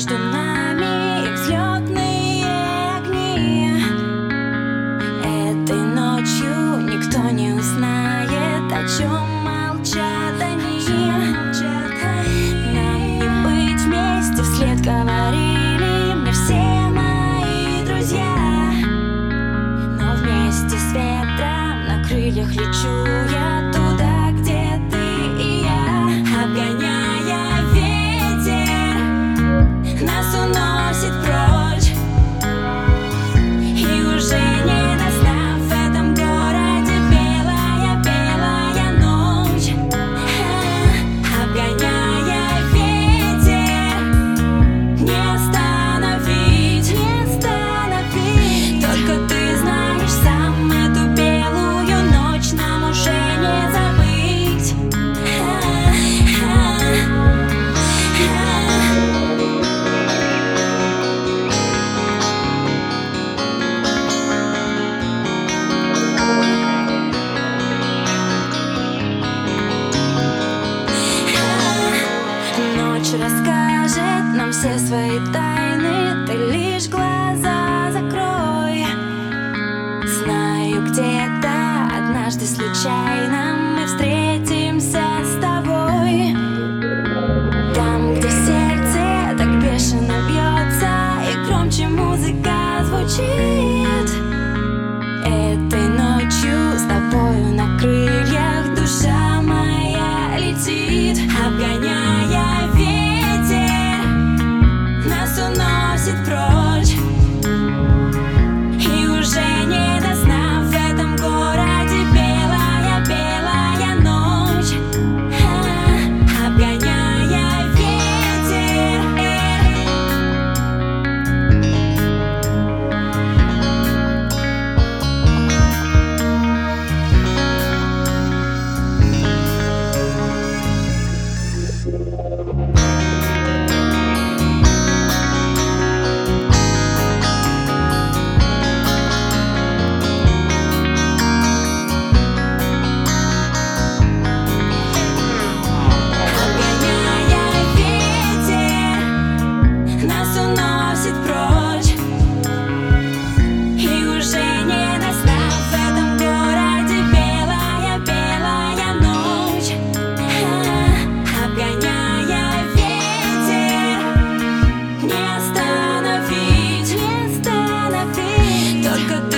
между нами взлетные огни. Этой ночью никто не узнает, о чем молчат они. Нам не быть вместе, вслед говорили мне все мои друзья. Но вместе с ветром на крыльях лечу я Ночь расскажет нам все свои тайны. Ты лишь глаза закрой. Знаю, где-то однажды случайно Мы встретимся с тобой. Там, где сердце так бешено бьется И громче музыка звучит. Это только